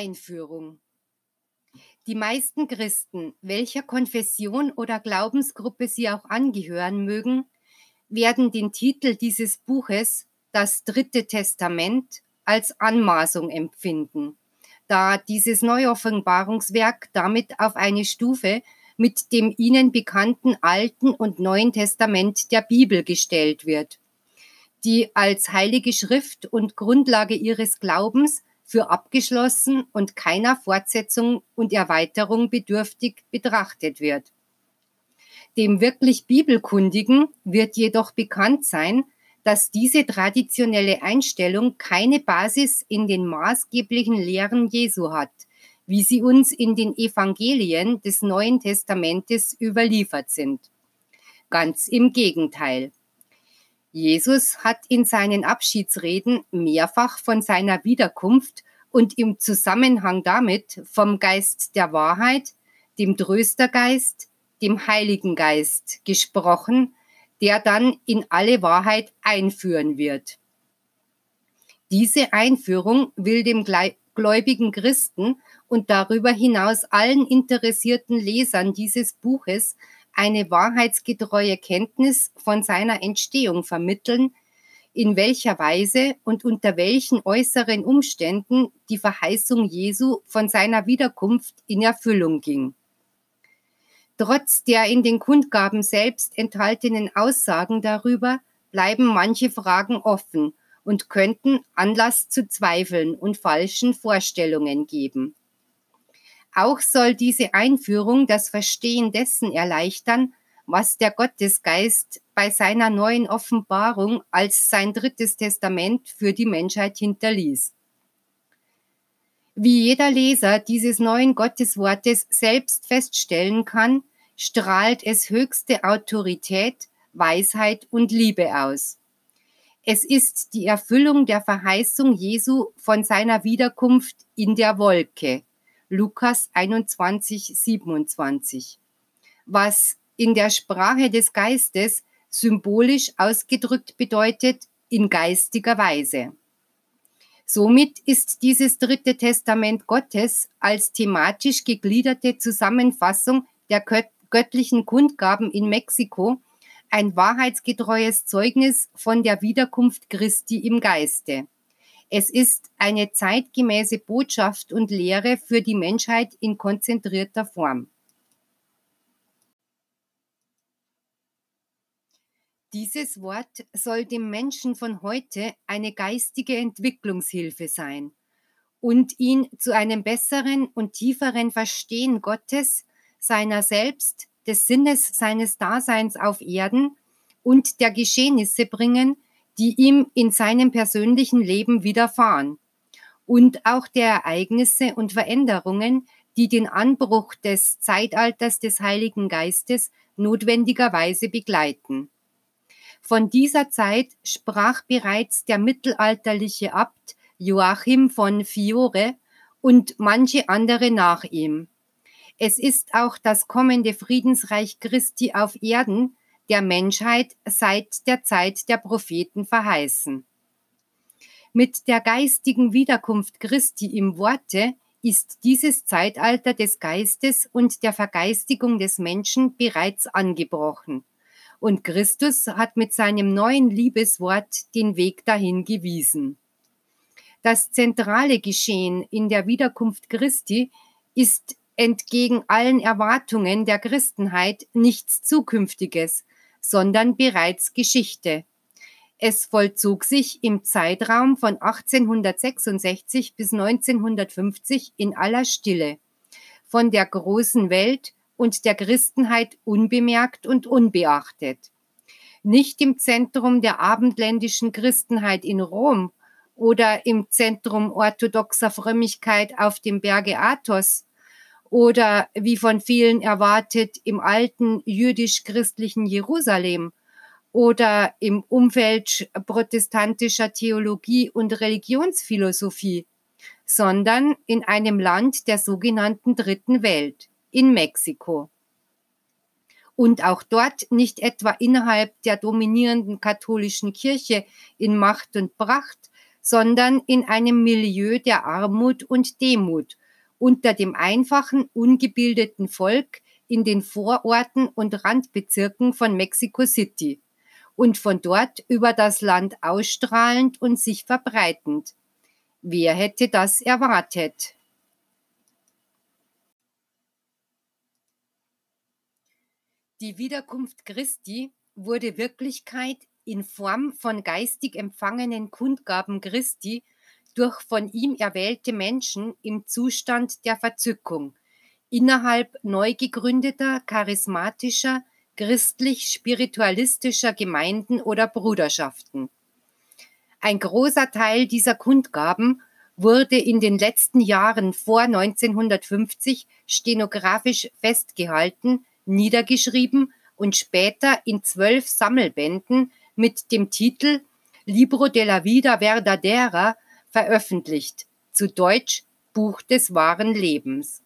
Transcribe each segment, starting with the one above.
Einführung. Die meisten Christen, welcher Konfession oder Glaubensgruppe sie auch angehören mögen, werden den Titel dieses Buches, das Dritte Testament, als Anmaßung empfinden, da dieses Neuoffenbarungswerk damit auf eine Stufe mit dem ihnen bekannten Alten und Neuen Testament der Bibel gestellt wird, die als heilige Schrift und Grundlage ihres Glaubens für abgeschlossen und keiner Fortsetzung und Erweiterung bedürftig betrachtet wird. Dem wirklich Bibelkundigen wird jedoch bekannt sein, dass diese traditionelle Einstellung keine Basis in den maßgeblichen Lehren Jesu hat, wie sie uns in den Evangelien des Neuen Testamentes überliefert sind. Ganz im Gegenteil. Jesus hat in seinen Abschiedsreden mehrfach von seiner Wiederkunft und im Zusammenhang damit vom Geist der Wahrheit, dem Tröstergeist, dem Heiligen Geist gesprochen, der dann in alle Wahrheit einführen wird. Diese Einführung will dem gläubigen Christen und darüber hinaus allen interessierten Lesern dieses Buches eine wahrheitsgetreue Kenntnis von seiner Entstehung vermitteln, in welcher Weise und unter welchen äußeren Umständen die Verheißung Jesu von seiner Wiederkunft in Erfüllung ging. Trotz der in den Kundgaben selbst enthaltenen Aussagen darüber bleiben manche Fragen offen und könnten Anlass zu Zweifeln und falschen Vorstellungen geben. Auch soll diese Einführung das Verstehen dessen erleichtern, was der Gottesgeist bei seiner neuen Offenbarung als sein drittes Testament für die Menschheit hinterließ. Wie jeder Leser dieses neuen Gotteswortes selbst feststellen kann, strahlt es höchste Autorität, Weisheit und Liebe aus. Es ist die Erfüllung der Verheißung Jesu von seiner Wiederkunft in der Wolke. Lukas 21, 27. Was in der Sprache des Geistes symbolisch ausgedrückt bedeutet, in geistiger Weise. Somit ist dieses dritte Testament Gottes als thematisch gegliederte Zusammenfassung der göttlichen Kundgaben in Mexiko ein wahrheitsgetreues Zeugnis von der Wiederkunft Christi im Geiste. Es ist eine zeitgemäße Botschaft und Lehre für die Menschheit in konzentrierter Form. Dieses Wort soll dem Menschen von heute eine geistige Entwicklungshilfe sein und ihn zu einem besseren und tieferen Verstehen Gottes, seiner selbst, des Sinnes seines Daseins auf Erden und der Geschehnisse bringen, die ihm in seinem persönlichen Leben widerfahren und auch der Ereignisse und Veränderungen, die den Anbruch des Zeitalters des Heiligen Geistes notwendigerweise begleiten. Von dieser Zeit sprach bereits der mittelalterliche Abt Joachim von Fiore und manche andere nach ihm. Es ist auch das kommende Friedensreich Christi auf Erden der Menschheit seit der Zeit der Propheten verheißen. Mit der geistigen Wiederkunft Christi im Worte ist dieses Zeitalter des Geistes und der Vergeistigung des Menschen bereits angebrochen. Und Christus hat mit seinem neuen Liebeswort den Weg dahin gewiesen. Das zentrale Geschehen in der Wiederkunft Christi ist entgegen allen Erwartungen der Christenheit nichts Zukünftiges, sondern bereits Geschichte. Es vollzog sich im Zeitraum von 1866 bis 1950 in aller Stille, von der großen Welt und der Christenheit unbemerkt und unbeachtet. Nicht im Zentrum der abendländischen Christenheit in Rom oder im Zentrum orthodoxer Frömmigkeit auf dem Berge Athos, oder wie von vielen erwartet im alten jüdisch-christlichen Jerusalem oder im Umfeld protestantischer Theologie und Religionsphilosophie, sondern in einem Land der sogenannten Dritten Welt, in Mexiko. Und auch dort nicht etwa innerhalb der dominierenden katholischen Kirche in Macht und Pracht, sondern in einem Milieu der Armut und Demut unter dem einfachen, ungebildeten Volk in den Vororten und Randbezirken von Mexico City und von dort über das Land ausstrahlend und sich verbreitend. Wer hätte das erwartet? Die Wiederkunft Christi wurde Wirklichkeit in Form von geistig empfangenen Kundgaben Christi durch von ihm erwählte Menschen im Zustand der Verzückung innerhalb neu gegründeter, charismatischer, christlich-spiritualistischer Gemeinden oder Bruderschaften. Ein großer Teil dieser Kundgaben wurde in den letzten Jahren vor 1950 stenografisch festgehalten, niedergeschrieben und später in zwölf Sammelbänden mit dem Titel Libro de la Vida Verdadera veröffentlicht, zu Deutsch Buch des wahren Lebens.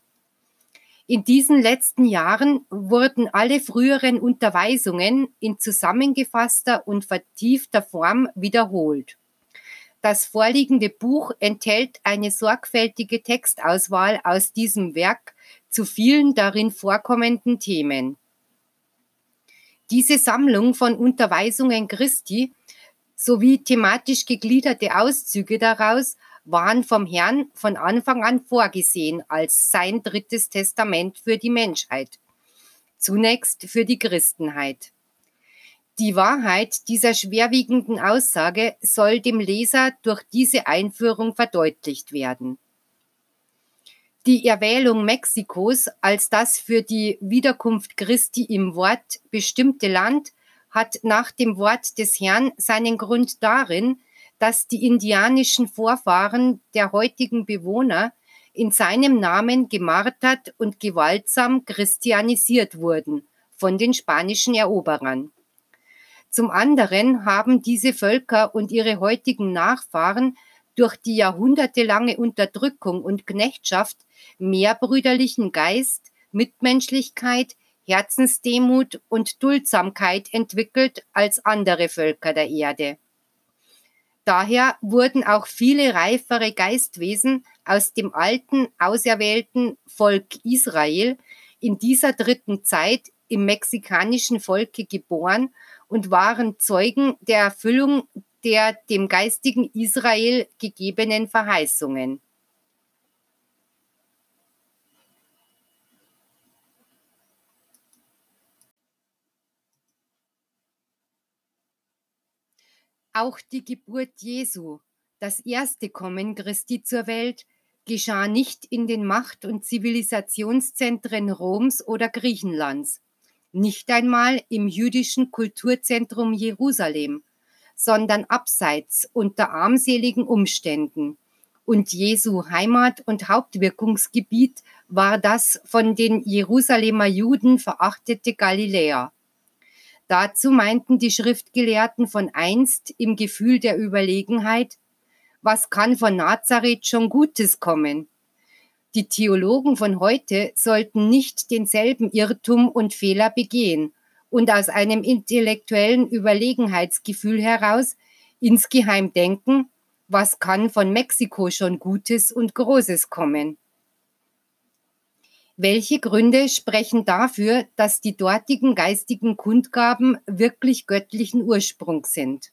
In diesen letzten Jahren wurden alle früheren Unterweisungen in zusammengefasster und vertiefter Form wiederholt. Das vorliegende Buch enthält eine sorgfältige Textauswahl aus diesem Werk zu vielen darin vorkommenden Themen. Diese Sammlung von Unterweisungen Christi sowie thematisch gegliederte Auszüge daraus waren vom Herrn von Anfang an vorgesehen als sein drittes Testament für die Menschheit, zunächst für die Christenheit. Die Wahrheit dieser schwerwiegenden Aussage soll dem Leser durch diese Einführung verdeutlicht werden. Die Erwählung Mexikos als das für die Wiederkunft Christi im Wort bestimmte Land hat nach dem Wort des Herrn seinen Grund darin, dass die indianischen Vorfahren der heutigen Bewohner in seinem Namen gemartert und gewaltsam christianisiert wurden von den spanischen Eroberern. Zum anderen haben diese Völker und ihre heutigen Nachfahren durch die jahrhundertelange Unterdrückung und Knechtschaft mehr brüderlichen Geist, Mitmenschlichkeit, Herzensdemut und Duldsamkeit entwickelt als andere Völker der Erde. Daher wurden auch viele reifere Geistwesen aus dem alten, auserwählten Volk Israel in dieser dritten Zeit im mexikanischen Volke geboren und waren Zeugen der Erfüllung der dem geistigen Israel gegebenen Verheißungen. Auch die Geburt Jesu, das erste Kommen Christi zur Welt, geschah nicht in den Macht- und Zivilisationszentren Roms oder Griechenlands, nicht einmal im jüdischen Kulturzentrum Jerusalem, sondern abseits unter armseligen Umständen. Und Jesu Heimat und Hauptwirkungsgebiet war das von den Jerusalemer Juden verachtete Galiläa. Dazu meinten die Schriftgelehrten von einst im Gefühl der Überlegenheit, was kann von Nazareth schon Gutes kommen? Die Theologen von heute sollten nicht denselben Irrtum und Fehler begehen und aus einem intellektuellen Überlegenheitsgefühl heraus insgeheim denken, was kann von Mexiko schon Gutes und Großes kommen? Welche Gründe sprechen dafür, dass die dortigen geistigen Kundgaben wirklich göttlichen Ursprungs sind?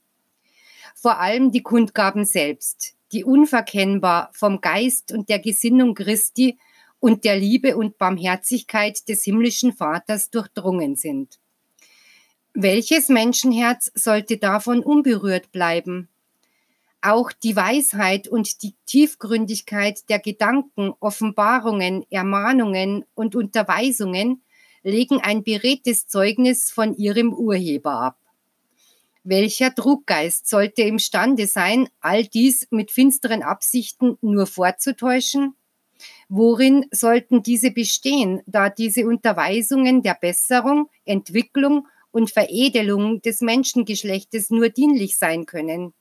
Vor allem die Kundgaben selbst, die unverkennbar vom Geist und der Gesinnung Christi und der Liebe und Barmherzigkeit des himmlischen Vaters durchdrungen sind. Welches Menschenherz sollte davon unberührt bleiben? Auch die Weisheit und die Tiefgründigkeit der Gedanken, Offenbarungen, Ermahnungen und Unterweisungen legen ein beredtes Zeugnis von ihrem Urheber ab. Welcher Truggeist sollte imstande sein, all dies mit finsteren Absichten nur vorzutäuschen? Worin sollten diese bestehen, da diese Unterweisungen der Besserung, Entwicklung und Veredelung des Menschengeschlechtes nur dienlich sein können?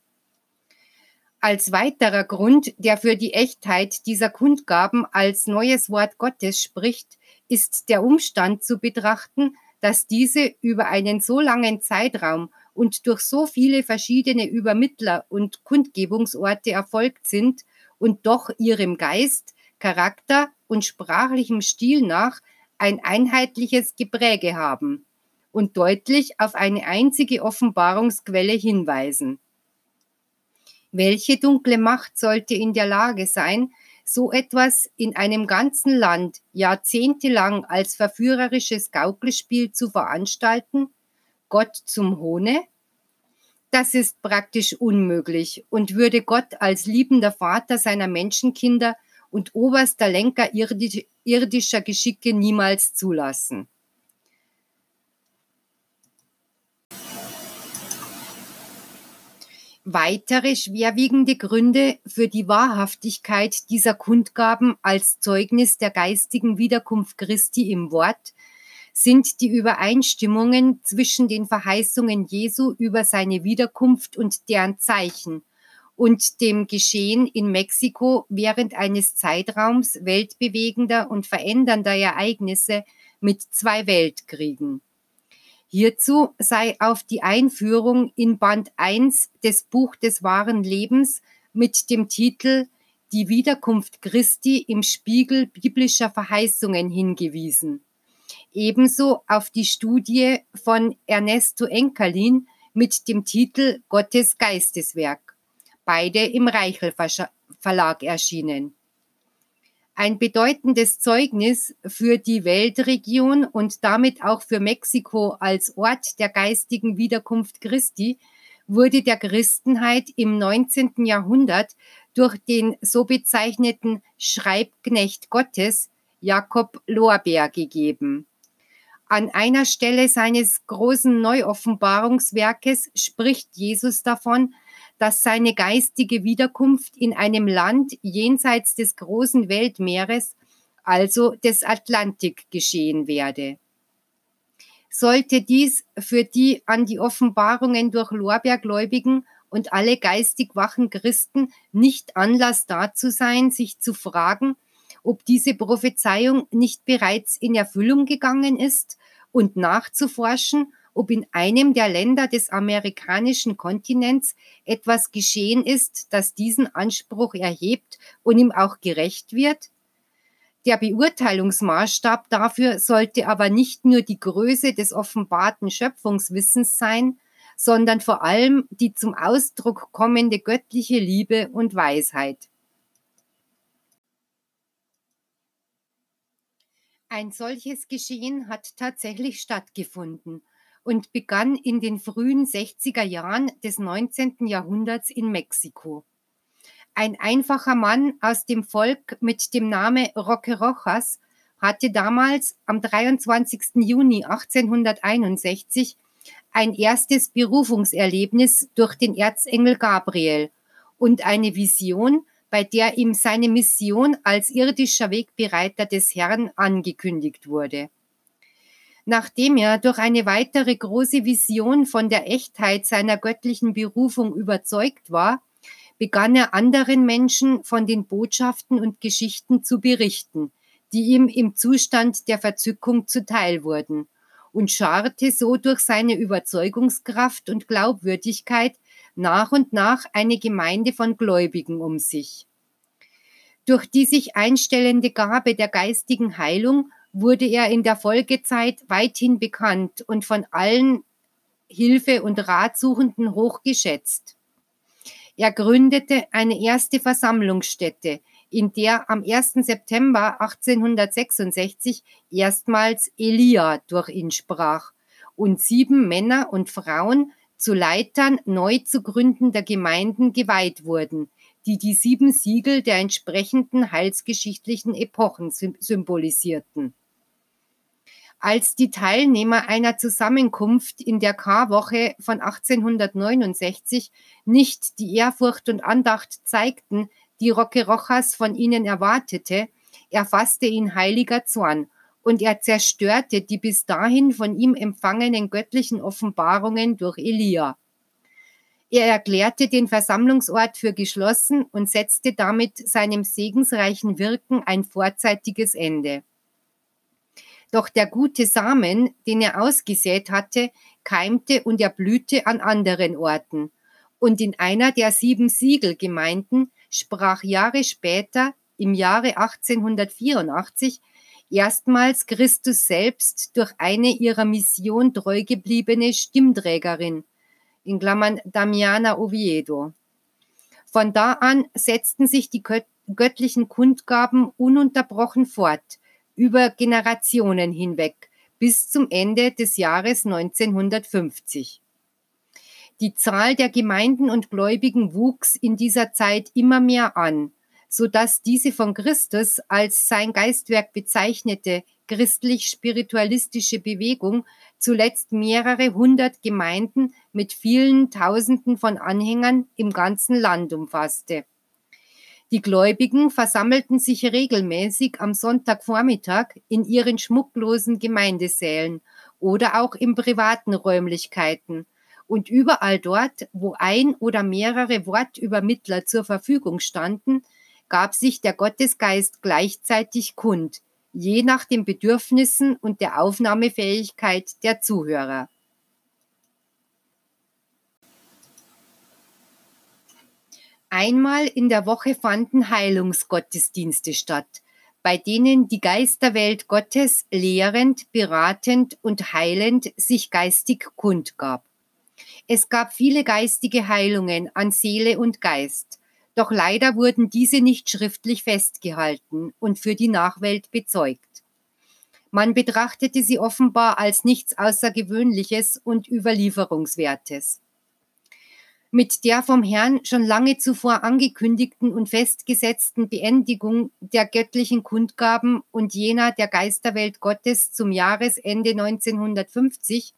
Als weiterer Grund, der für die Echtheit dieser Kundgaben als neues Wort Gottes spricht, ist der Umstand zu betrachten, dass diese über einen so langen Zeitraum und durch so viele verschiedene Übermittler und Kundgebungsorte erfolgt sind und doch ihrem Geist, Charakter und sprachlichem Stil nach ein einheitliches Gepräge haben und deutlich auf eine einzige Offenbarungsquelle hinweisen. Welche dunkle Macht sollte in der Lage sein, so etwas in einem ganzen Land jahrzehntelang als verführerisches Gaukelspiel zu veranstalten? Gott zum Hohne? Das ist praktisch unmöglich und würde Gott als liebender Vater seiner Menschenkinder und oberster Lenker irdischer Geschicke niemals zulassen. Weitere schwerwiegende Gründe für die Wahrhaftigkeit dieser Kundgaben als Zeugnis der geistigen Wiederkunft Christi im Wort sind die Übereinstimmungen zwischen den Verheißungen Jesu über seine Wiederkunft und deren Zeichen und dem Geschehen in Mexiko während eines Zeitraums weltbewegender und verändernder Ereignisse mit zwei Weltkriegen. Hierzu sei auf die Einführung in Band 1 des Buch des wahren Lebens mit dem Titel Die Wiederkunft Christi im Spiegel biblischer Verheißungen hingewiesen. Ebenso auf die Studie von Ernesto Enkerlin mit dem Titel Gottes Geisteswerk, beide im Reichel Verlag erschienen ein bedeutendes Zeugnis für die Weltregion und damit auch für Mexiko als Ort der geistigen Wiederkunft Christi wurde der Christenheit im 19. Jahrhundert durch den so bezeichneten Schreibknecht Gottes Jakob Lorbeer gegeben. An einer Stelle seines großen Neuoffenbarungswerkes spricht Jesus davon, dass seine geistige Wiederkunft in einem Land jenseits des großen Weltmeeres, also des Atlantik, geschehen werde. Sollte dies für die an die Offenbarungen durch Lorbeergläubigen und alle geistig wachen Christen nicht Anlass dazu sein, sich zu fragen, ob diese Prophezeiung nicht bereits in Erfüllung gegangen ist und nachzuforschen, ob in einem der Länder des amerikanischen Kontinents etwas geschehen ist, das diesen Anspruch erhebt und ihm auch gerecht wird? Der Beurteilungsmaßstab dafür sollte aber nicht nur die Größe des offenbarten Schöpfungswissens sein, sondern vor allem die zum Ausdruck kommende göttliche Liebe und Weisheit. Ein solches Geschehen hat tatsächlich stattgefunden und begann in den frühen 60er Jahren des 19. Jahrhunderts in Mexiko. Ein einfacher Mann aus dem Volk mit dem Namen Roque Rojas hatte damals am 23. Juni 1861 ein erstes Berufungserlebnis durch den Erzengel Gabriel und eine Vision, bei der ihm seine Mission als irdischer Wegbereiter des Herrn angekündigt wurde. Nachdem er durch eine weitere große Vision von der Echtheit seiner göttlichen Berufung überzeugt war, begann er anderen Menschen von den Botschaften und Geschichten zu berichten, die ihm im Zustand der Verzückung zuteil wurden, und scharte so durch seine Überzeugungskraft und Glaubwürdigkeit nach und nach eine Gemeinde von Gläubigen um sich. Durch die sich einstellende Gabe der geistigen Heilung wurde er in der Folgezeit weithin bekannt und von allen Hilfe- und Ratsuchenden hochgeschätzt. Er gründete eine erste Versammlungsstätte, in der am 1. September 1866 erstmals Elia durch ihn sprach und sieben Männer und Frauen zu Leitern neu zu gründender Gemeinden geweiht wurden, die die sieben Siegel der entsprechenden heilsgeschichtlichen Epochen symbolisierten als die Teilnehmer einer Zusammenkunft in der Karwoche von 1869 nicht die Ehrfurcht und Andacht zeigten, die Roque Rojas von ihnen erwartete, erfasste ihn heiliger Zorn und er zerstörte die bis dahin von ihm empfangenen göttlichen Offenbarungen durch Elia. Er erklärte den Versammlungsort für geschlossen und setzte damit seinem segensreichen Wirken ein vorzeitiges Ende. Doch der gute Samen, den er ausgesät hatte, keimte und erblühte an anderen Orten. Und in einer der sieben Siegelgemeinden sprach Jahre später, im Jahre 1884, erstmals Christus selbst durch eine ihrer Mission treu gebliebene Stimmträgerin, in Klammern Damiana Oviedo. Von da an setzten sich die göttlichen Kundgaben ununterbrochen fort, über Generationen hinweg, bis zum Ende des Jahres 1950. Die Zahl der Gemeinden und Gläubigen wuchs in dieser Zeit immer mehr an, so dass diese von Christus als sein Geistwerk bezeichnete christlich-spiritualistische Bewegung zuletzt mehrere hundert Gemeinden mit vielen Tausenden von Anhängern im ganzen Land umfasste. Die Gläubigen versammelten sich regelmäßig am Sonntagvormittag in ihren schmucklosen Gemeindesälen oder auch in privaten Räumlichkeiten. Und überall dort, wo ein oder mehrere Wortübermittler zur Verfügung standen, gab sich der Gottesgeist gleichzeitig kund, je nach den Bedürfnissen und der Aufnahmefähigkeit der Zuhörer. Einmal in der Woche fanden Heilungsgottesdienste statt, bei denen die Geisterwelt Gottes lehrend, beratend und heilend sich geistig kundgab. Es gab viele geistige Heilungen an Seele und Geist, doch leider wurden diese nicht schriftlich festgehalten und für die Nachwelt bezeugt. Man betrachtete sie offenbar als nichts Außergewöhnliches und Überlieferungswertes. Mit der vom Herrn schon lange zuvor angekündigten und festgesetzten Beendigung der göttlichen Kundgaben und jener der Geisterwelt Gottes zum Jahresende 1950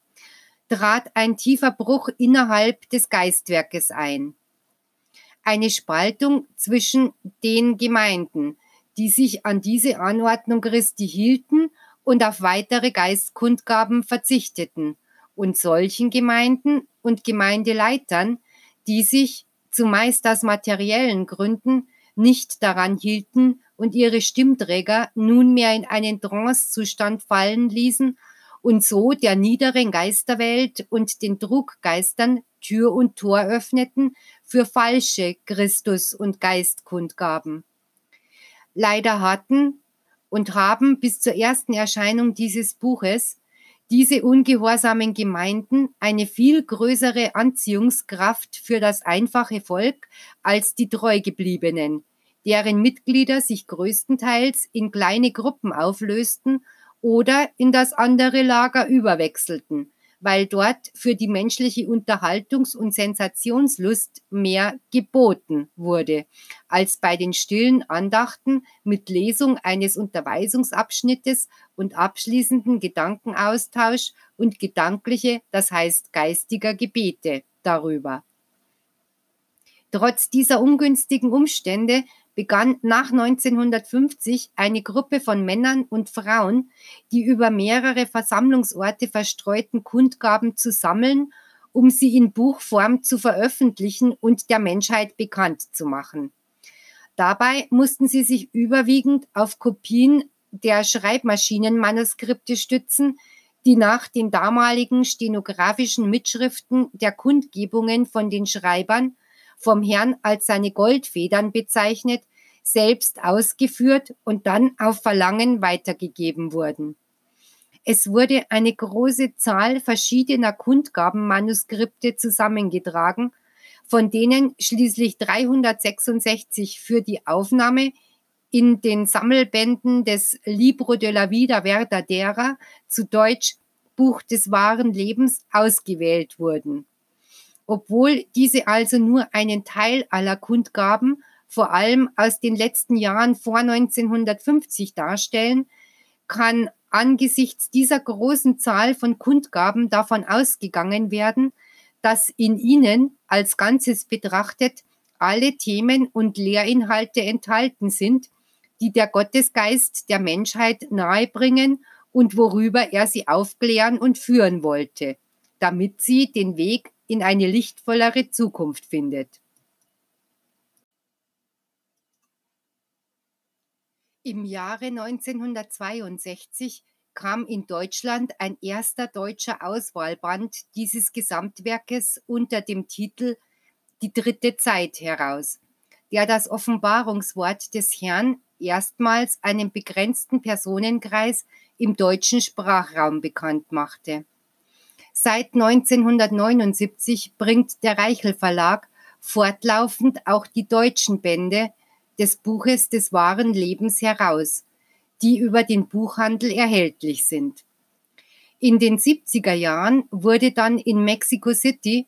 trat ein tiefer Bruch innerhalb des Geistwerkes ein. Eine Spaltung zwischen den Gemeinden, die sich an diese Anordnung Christi hielten und auf weitere Geistkundgaben verzichteten, und solchen Gemeinden und Gemeindeleitern, die sich zumeist aus materiellen Gründen nicht daran hielten und ihre Stimmträger nunmehr in einen Trancezustand fallen ließen und so der niederen Geisterwelt und den Druckgeistern Tür und Tor öffneten für falsche Christus- und Geistkundgaben. Leider hatten und haben bis zur ersten Erscheinung dieses Buches diese ungehorsamen Gemeinden eine viel größere Anziehungskraft für das einfache Volk als die Treugebliebenen, deren Mitglieder sich größtenteils in kleine Gruppen auflösten oder in das andere Lager überwechselten, weil dort für die menschliche Unterhaltungs- und Sensationslust mehr geboten wurde, als bei den stillen Andachten mit Lesung eines Unterweisungsabschnittes und abschließenden Gedankenaustausch und gedankliche, das heißt geistiger Gebete darüber. Trotz dieser ungünstigen Umstände begann nach 1950 eine Gruppe von Männern und Frauen, die über mehrere Versammlungsorte verstreuten Kundgaben zu sammeln, um sie in Buchform zu veröffentlichen und der Menschheit bekannt zu machen. Dabei mussten sie sich überwiegend auf Kopien der Schreibmaschinenmanuskripte stützen, die nach den damaligen stenografischen Mitschriften der Kundgebungen von den Schreibern vom Herrn als seine Goldfedern bezeichnet, selbst ausgeführt und dann auf Verlangen weitergegeben wurden. Es wurde eine große Zahl verschiedener Kundgabenmanuskripte zusammengetragen, von denen schließlich 366 für die Aufnahme in den Sammelbänden des Libro de la Vida Verdadera, zu Deutsch Buch des wahren Lebens, ausgewählt wurden. Obwohl diese also nur einen Teil aller Kundgaben, vor allem aus den letzten Jahren vor 1950 darstellen, kann angesichts dieser großen Zahl von Kundgaben davon ausgegangen werden, dass in ihnen als Ganzes betrachtet alle Themen und Lehrinhalte enthalten sind, die der Gottesgeist der Menschheit nahebringen und worüber er sie aufklären und führen wollte, damit sie den Weg in eine lichtvollere Zukunft findet. Im Jahre 1962 kam in Deutschland ein erster deutscher Auswahlband dieses Gesamtwerkes unter dem Titel Die dritte Zeit heraus, der das Offenbarungswort des Herrn erstmals einem begrenzten Personenkreis im deutschen Sprachraum bekannt machte. Seit 1979 bringt der Reichel Verlag fortlaufend auch die deutschen Bände des Buches des wahren Lebens heraus, die über den Buchhandel erhältlich sind. In den 70er Jahren wurde dann in Mexico City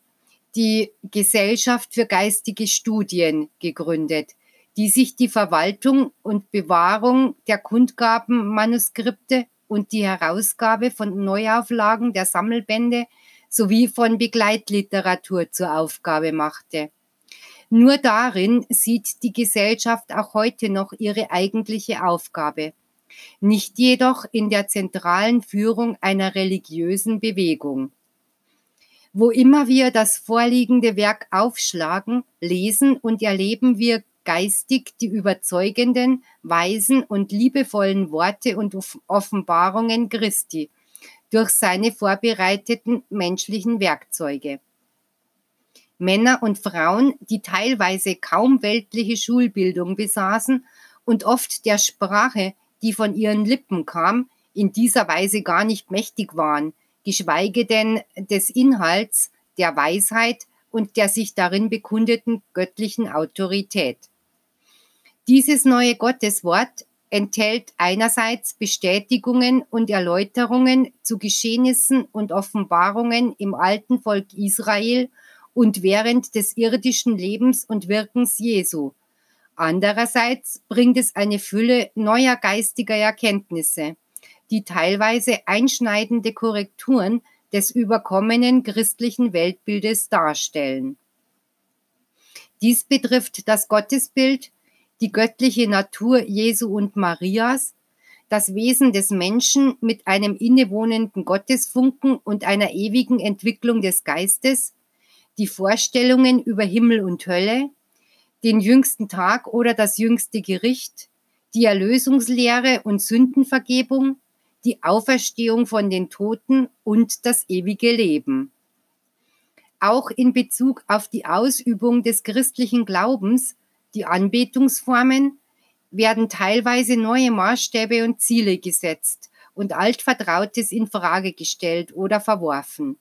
die Gesellschaft für geistige Studien gegründet, die sich die Verwaltung und Bewahrung der Kundgabenmanuskripte und die Herausgabe von Neuauflagen der Sammelbände sowie von Begleitliteratur zur Aufgabe machte. Nur darin sieht die Gesellschaft auch heute noch ihre eigentliche Aufgabe, nicht jedoch in der zentralen Führung einer religiösen Bewegung. Wo immer wir das vorliegende Werk aufschlagen, lesen und erleben wir geistig die überzeugenden, weisen und liebevollen Worte und Offenbarungen Christi durch seine vorbereiteten menschlichen Werkzeuge. Männer und Frauen, die teilweise kaum weltliche Schulbildung besaßen und oft der Sprache, die von ihren Lippen kam, in dieser Weise gar nicht mächtig waren, geschweige denn des Inhalts, der Weisheit und der sich darin bekundeten göttlichen Autorität. Dieses neue Gotteswort enthält einerseits Bestätigungen und Erläuterungen zu Geschehnissen und Offenbarungen im alten Volk Israel und während des irdischen Lebens und Wirkens Jesu. Andererseits bringt es eine Fülle neuer geistiger Erkenntnisse, die teilweise einschneidende Korrekturen des überkommenen christlichen Weltbildes darstellen. Dies betrifft das Gottesbild, die göttliche Natur Jesu und Marias, das Wesen des Menschen mit einem innewohnenden Gottesfunken und einer ewigen Entwicklung des Geistes, die Vorstellungen über Himmel und Hölle, den jüngsten Tag oder das jüngste Gericht, die Erlösungslehre und Sündenvergebung, die Auferstehung von den Toten und das ewige Leben. Auch in Bezug auf die Ausübung des christlichen Glaubens die Anbetungsformen werden teilweise neue Maßstäbe und Ziele gesetzt und altvertrautes in Frage gestellt oder verworfen,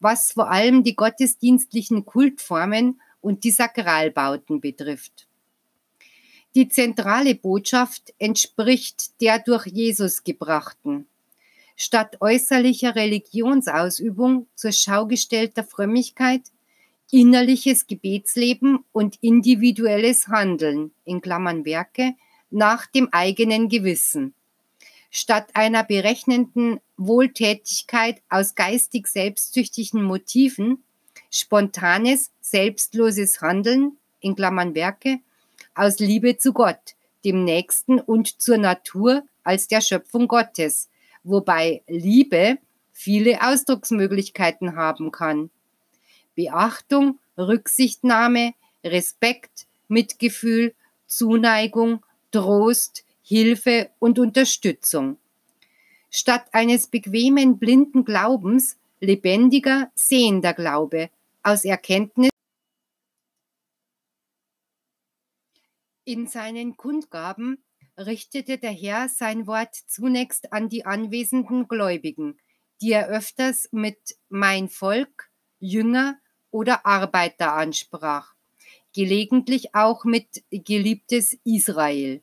was vor allem die gottesdienstlichen Kultformen und die Sakralbauten betrifft. Die zentrale Botschaft entspricht der durch Jesus gebrachten. Statt äußerlicher Religionsausübung zur Schau gestellter Frömmigkeit innerliches Gebetsleben und individuelles Handeln in Klammern Werke nach dem eigenen Gewissen. Statt einer berechnenden Wohltätigkeit aus geistig selbstsüchtigen Motiven, spontanes, selbstloses Handeln in Klammern Werke aus Liebe zu Gott, dem Nächsten und zur Natur als der Schöpfung Gottes, wobei Liebe viele Ausdrucksmöglichkeiten haben kann. Beachtung, Rücksichtnahme, Respekt, Mitgefühl, Zuneigung, Trost, Hilfe und Unterstützung. Statt eines bequemen blinden Glaubens lebendiger, sehender Glaube aus Erkenntnis In seinen Kundgaben richtete der Herr sein Wort zunächst an die anwesenden Gläubigen, die er öfters mit mein Volk, Jünger oder Arbeiter ansprach, gelegentlich auch mit geliebtes Israel.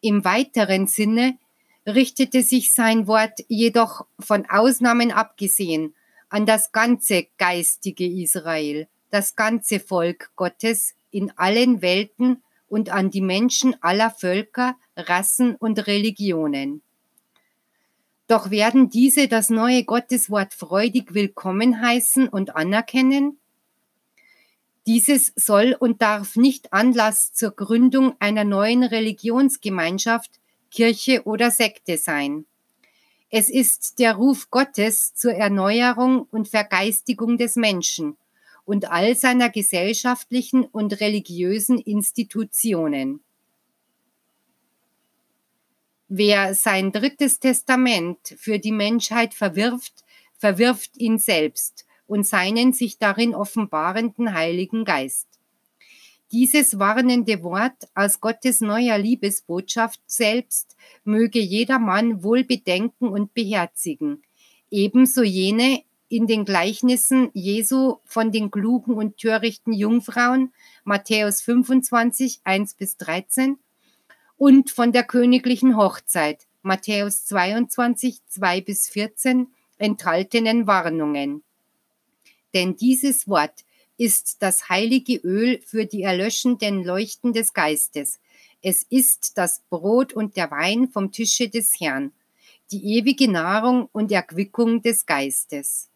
Im weiteren Sinne richtete sich sein Wort jedoch von Ausnahmen abgesehen an das ganze geistige Israel, das ganze Volk Gottes in allen Welten und an die Menschen aller Völker, Rassen und Religionen. Doch werden diese das neue Gotteswort freudig willkommen heißen und anerkennen? Dieses soll und darf nicht Anlass zur Gründung einer neuen Religionsgemeinschaft, Kirche oder Sekte sein. Es ist der Ruf Gottes zur Erneuerung und Vergeistigung des Menschen und all seiner gesellschaftlichen und religiösen Institutionen. Wer sein drittes Testament für die Menschheit verwirft, verwirft ihn selbst und seinen sich darin offenbarenden Heiligen Geist. Dieses warnende Wort aus Gottes neuer Liebesbotschaft selbst möge jedermann wohl bedenken und beherzigen, ebenso jene in den Gleichnissen Jesu von den klugen und törichten Jungfrauen, Matthäus 25, 1 bis 13, und von der königlichen Hochzeit, Matthäus 22, 2 bis 14, enthaltenen Warnungen. Denn dieses Wort ist das heilige Öl für die erlöschenden Leuchten des Geistes. Es ist das Brot und der Wein vom Tische des Herrn, die ewige Nahrung und Erquickung des Geistes.